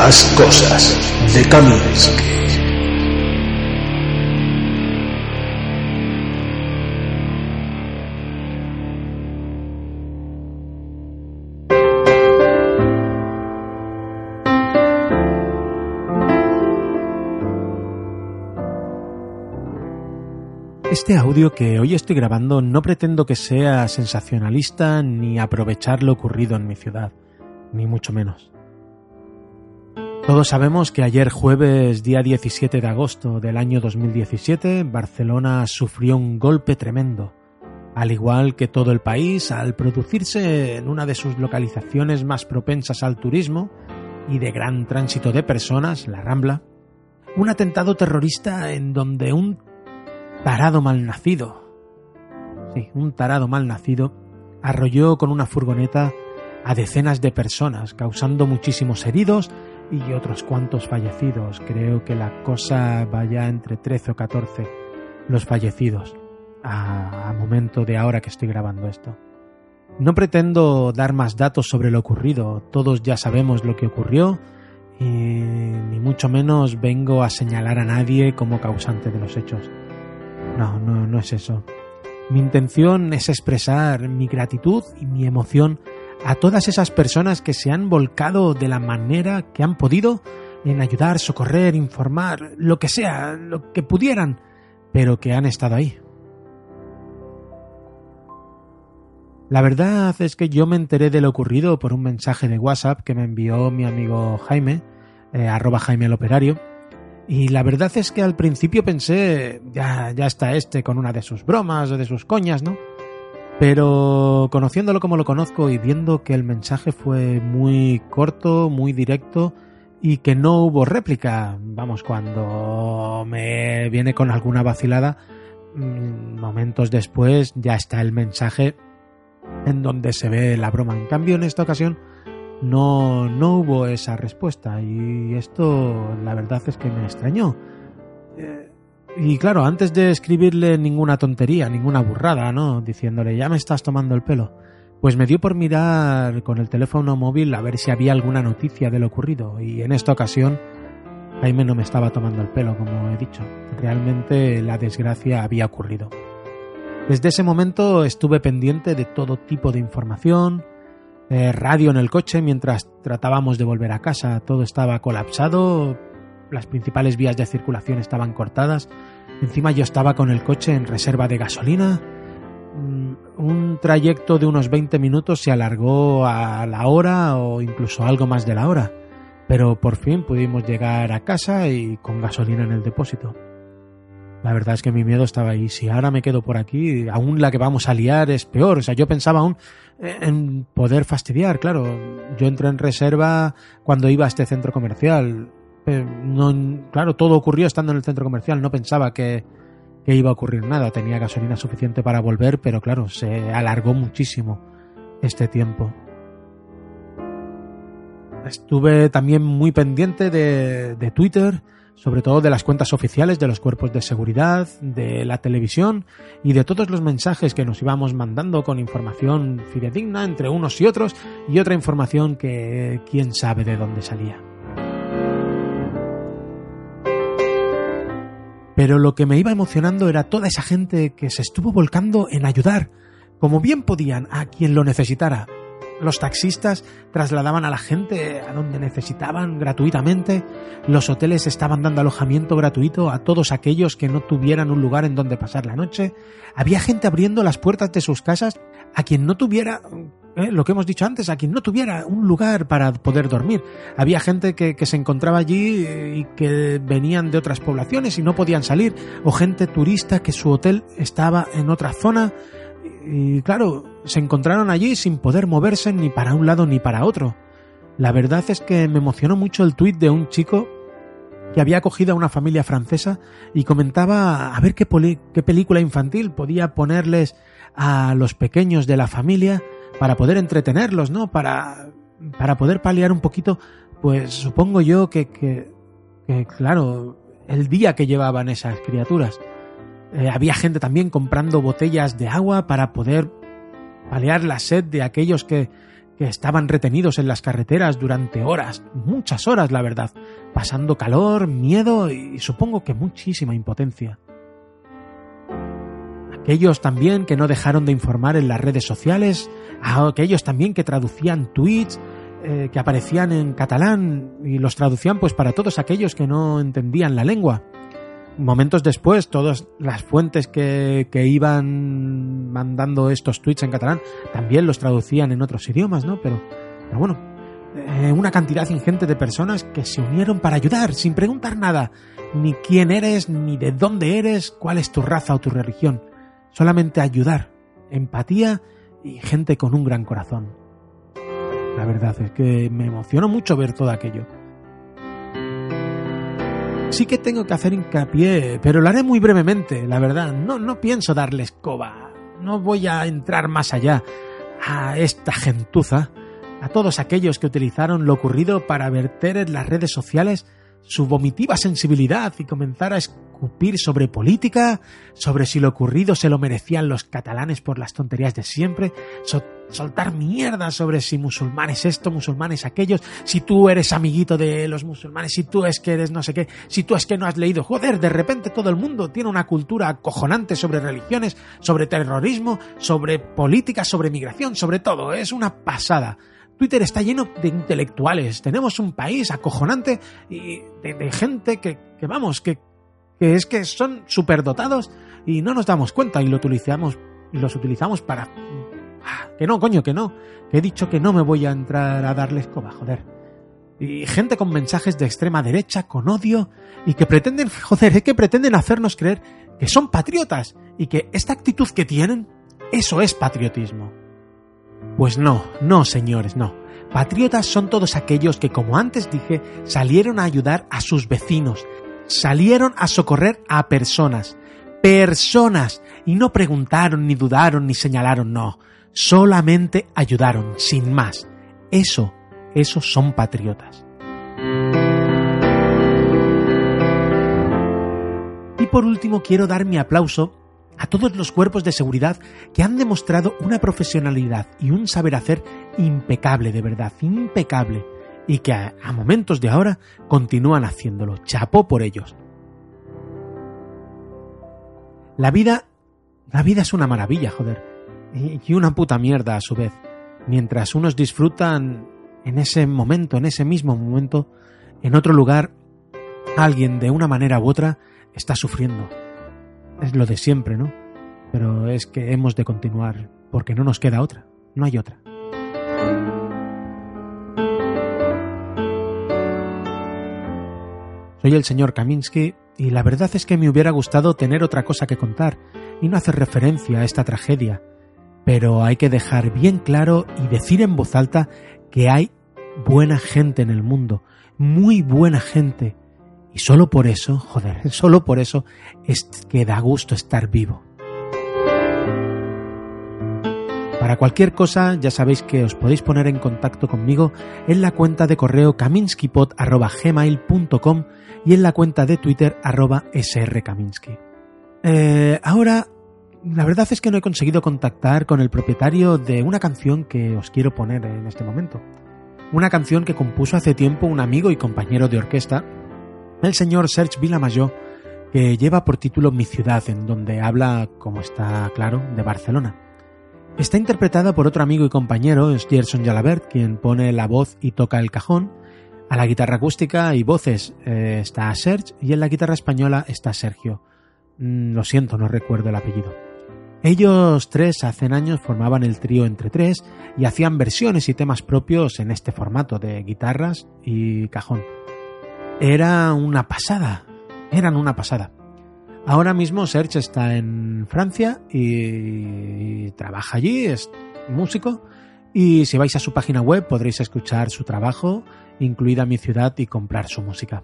Las cosas de Kaminsky. Este audio que hoy estoy grabando no pretendo que sea sensacionalista ni aprovechar lo ocurrido en mi ciudad, ni mucho menos. Todos sabemos que ayer jueves día 17 de agosto del año 2017 Barcelona sufrió un golpe tremendo, al igual que todo el país al producirse en una de sus localizaciones más propensas al turismo y de gran tránsito de personas, la Rambla, un atentado terrorista en donde un tarado malnacido, sí, un tarado malnacido, arrolló con una furgoneta a decenas de personas, causando muchísimos heridos y otros cuantos fallecidos. Creo que la cosa vaya entre 13 o 14 los fallecidos a, momento de ahora que estoy grabando esto. No pretendo dar más datos sobre lo ocurrido, todos ya sabemos lo que ocurrió y ni mucho menos vengo a señalar a nadie como causante de los hechos. No, no, no es eso. Mi intención es expresar mi gratitud y mi emoción a todas esas personas que se han volcado de la manera que han podido en ayudar, socorrer, informar, lo que sea, lo que pudieran, pero que han estado ahí. La verdad es que yo me enteré de lo ocurrido por un mensaje de WhatsApp que me envió mi amigo Jaime, eh, arroba Jaime el Operario, y la verdad es que al principio pensé, ya, ya está este con una de sus bromas o de sus coñas, ¿no? Pero conociéndolo como lo conozco y viendo que el mensaje fue muy corto, muy directo y que no hubo réplica, vamos, cuando me viene con alguna vacilada, mm, momentos después ya está el mensaje en donde se ve la broma. En cambio, en esta ocasión no, no hubo esa respuesta y esto la verdad es que me extrañó. Eh, y claro, antes de escribirle ninguna tontería, ninguna burrada, ¿no? Diciéndole, ya me estás tomando el pelo. Pues me dio por mirar con el teléfono móvil a ver si había alguna noticia de lo ocurrido. Y en esta ocasión, Jaime no me estaba tomando el pelo, como he dicho. Realmente la desgracia había ocurrido. Desde ese momento estuve pendiente de todo tipo de información, eh, radio en el coche mientras tratábamos de volver a casa. Todo estaba colapsado, las principales vías de circulación estaban cortadas. Encima yo estaba con el coche en reserva de gasolina. Mm, un trayecto de unos 20 minutos se alargó a la hora o incluso algo más de la hora. Pero por fin pudimos llegar a casa y con gasolina en el depósito. La verdad es que mi miedo estaba ahí. Si ahora me quedo por aquí, aún la que vamos a liar es peor. O sea, yo pensaba aún en poder fastidiar, claro. Yo entré en reserva cuando iba a este centro comercial. Claro, todo ocurrió estando en el centro comercial. No pensaba que, que iba a ocurrir nada. Tenía gasolina suficiente para volver, pero claro, se alargó muchísimo este tiempo. Estuve también muy pendiente de, de Twitter sobre todo de las cuentas oficiales de los cuerpos de seguridad, de la televisión y de todos los mensajes que nos íbamos mandando con información fidedigna entre unos y otros y otra información que quién sabe de dónde salía. Pero lo que me iba emocionando era toda esa gente que se estuvo volcando en ayudar, como bien podían, a quien lo necesitara, los taxistas trasladaban a la gente a donde necesitaban gratuitamente. Los hoteles estaban dando alojamiento gratuito a todos aquellos que no tuvieran un lugar en donde pasar la noche. Había gente abriendo las puertas de sus casas a quien no tuviera, eh, lo que hemos dicho antes, a quien no tuviera un lugar para poder dormir. Había gente que, se encontraba allí y que venían de otras poblaciones y no podían salir. O gente turista que su hotel estaba en otra zona y claro, se encontraron allí sin poder moverse ni para un lado ni para otro. La verdad es que me emocionó mucho el tuit de un chico que había acogido a una familia francesa y comentaba a ver qué, qué película infantil podía ponerles a los pequeños de la familia para poder entretenerlos, ¿no? Para, para poder paliar un poquito, pues supongo yo que, que, claro, el día que llevaban esas criaturas. Eh, había gente también comprando botellas de agua para poder paliar la sed de aquellos que, que estaban retenidos en las carreteras durante horas, muchas horas, la verdad, pasando calor, miedo y supongo que muchísima impotencia. Aquellos también que no dejaron de informar en las redes sociales, aquellos también que traducían tweets, eh, que aparecían en catalán y los traducían pues para todos aquellos que no entendían la lengua. Momentos después, todas las fuentes que, que iban mandando estos tweets en catalán también los traducían en otros idiomas, ¿no? Pero, pero bueno, eh, una cantidad ingente de personas que se unieron para ayudar, sin preguntar nada, ni quién eres, ni de dónde eres, cuál es tu raza o tu religión. Solamente ayudar, empatía y gente con un gran corazón. La verdad es que me emocionó mucho ver todo aquello. Sí que tengo que hacer hincapié, pero lo haré muy brevemente, la verdad. No, no pienso darle escoba. No voy a entrar más allá a esta gentuza, a todos aquellos que utilizaron lo ocurrido para verter en las redes sociales su vomitiva sensibilidad y comenzar a escupir sobre política, sobre si lo ocurrido se lo merecían los catalanes por las tonterías de siempre, soltar mierda sobre si musulmanes esto, musulmanes aquellos, si tú eres amiguito de los musulmanes, si tú es que eres no sé qué, si tú es que no has leído, joder, de repente todo el mundo tiene una cultura acojonante sobre religiones, sobre terrorismo, sobre política, sobre migración, sobre todo, es una pasada. Twitter está lleno de intelectuales. Tenemos un país acojonante y de, gente que, vamos, que, es que son superdotados y no nos damos cuenta y lo utilizamos y los utilizamos para ah, que no, coño, que no. He dicho que no me voy a entrar a darles escoba, joder. Y gente con mensajes de extrema derecha, con odio, y que pretenden, joder, es que pretenden hacernos creer que son patriotas y que esta actitud que tienen, eso es patriotismo. Pues no, no, señores, no. Patriotas son todos aquellos que, como antes dije, salieron a ayudar a sus vecinos, salieron a socorrer a personas, personas, y no preguntaron, ni dudaron, ni señalaron, no, solamente ayudaron, sin más. Eso, esos son patriotas. Y por último quiero dar mi aplauso a todos los cuerpos de seguridad que han demostrado una profesionalidad y un saber hacer impecable, de verdad, impecable, y que a, momentos de ahora continúan haciéndolo. Chapó por ellos. La vida, la vida es una maravilla, joder, y una puta mierda a su vez. Mientras unos disfrutan en ese momento, en ese mismo momento, en otro lugar, alguien de una manera u otra está sufriendo es lo de siempre, ¿no? Pero es que hemos de continuar porque no nos queda otra, no hay otra. Soy el señor Kaminsky y la verdad es que me hubiera gustado tener otra cosa que contar y no hacer referencia a esta tragedia, pero hay que dejar bien claro y decir en voz alta que hay buena gente en el mundo, muy buena gente, y solo por eso, joder, solo por eso es que da gusto estar vivo. Para cualquier cosa, ya sabéis que os podéis poner en contacto conmigo en la cuenta de correo kaminskipod.gmail.com y en la cuenta de Twitter arroba srkaminsky. Eh, ahora, la verdad es que no he conseguido contactar con el propietario de una canción que os quiero poner en este momento. Una canción que compuso hace tiempo un amigo y compañero de orquesta el señor Serge Villamayor, que lleva por título Mi ciudad, en donde habla, como está claro, de Barcelona. Está interpretada por otro amigo y compañero, Gerson Jalabert, quien pone la voz y toca el cajón. A la guitarra acústica y voces eh, está Serge y en la guitarra española está Sergio. Mm, lo siento, no recuerdo el apellido. Ellos tres hace años formaban el trío Entre Tres y hacían versiones y temas propios en este formato de guitarras y cajón era una pasada, eran una pasada. Ahora mismo Serge está en Francia y trabaja allí, es músico, y si vais a su página web podréis escuchar su trabajo, incluida mi ciudad, y comprar su música.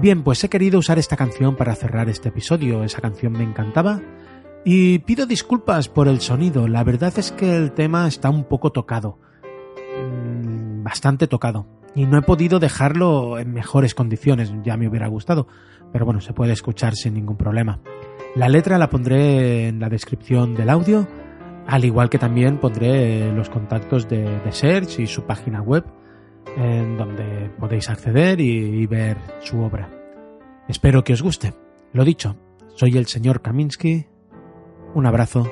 Bien, pues he querido usar esta canción para cerrar este episodio, esa canción me encantaba, y pido disculpas por el sonido, la verdad es que el tema está un poco tocado, mm, bastante tocado y no he podido dejarlo en mejores condiciones, ya me hubiera gustado, pero bueno, se puede escuchar sin ningún problema. La letra la pondré en la descripción del audio Al igual que también pondré los contactos de, de Search y su página web, en donde podéis acceder y, ver su obra. Espero que os guste. Lo dicho, soy el señor Kaminsky. Un abrazo,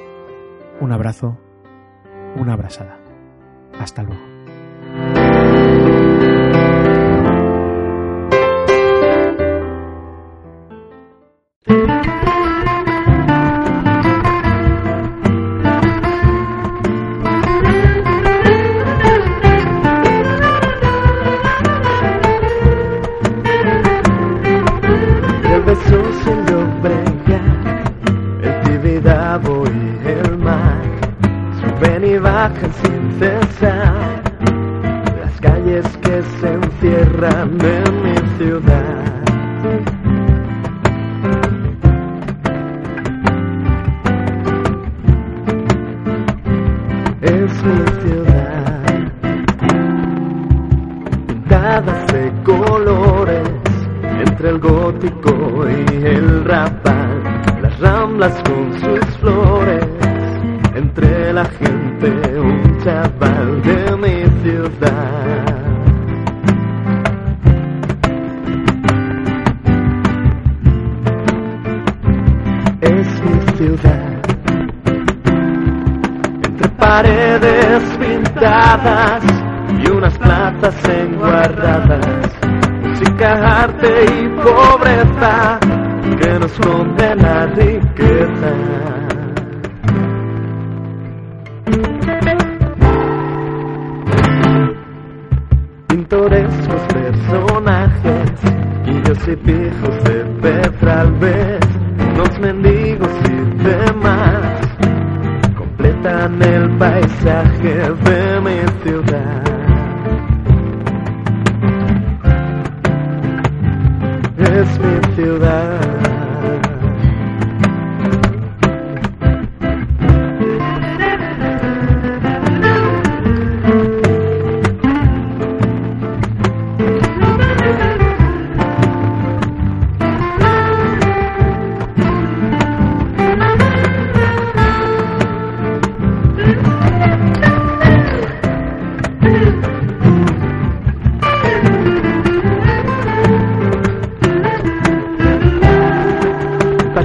un abrazo, una abrazada. Hasta luego. Sin cesar las calles que se encierran en mi ciudad. Es mi ciudad, pintada de colores entre el gótico paredes pintadas y unas plazas enguardadas, música, arte y pobreza que nos esconde la riqueza. y pijos de Petralbes, los mendigos y demás, completan el paisaje de mi ciudad. Es mi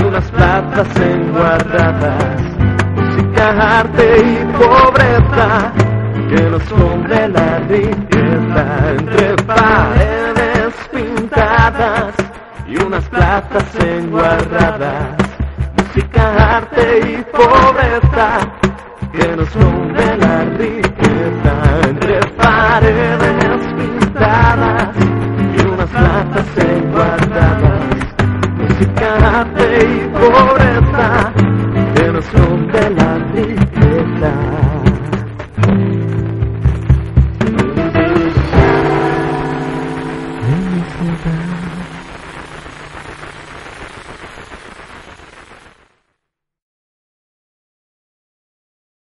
unas plazas enguardadas, música, arte y pobreza que nos esconde la riqueza entre paredes pintadas y unas plazas enguardadas, música, arte y pobreza que nos esconde la riqueza entre paredes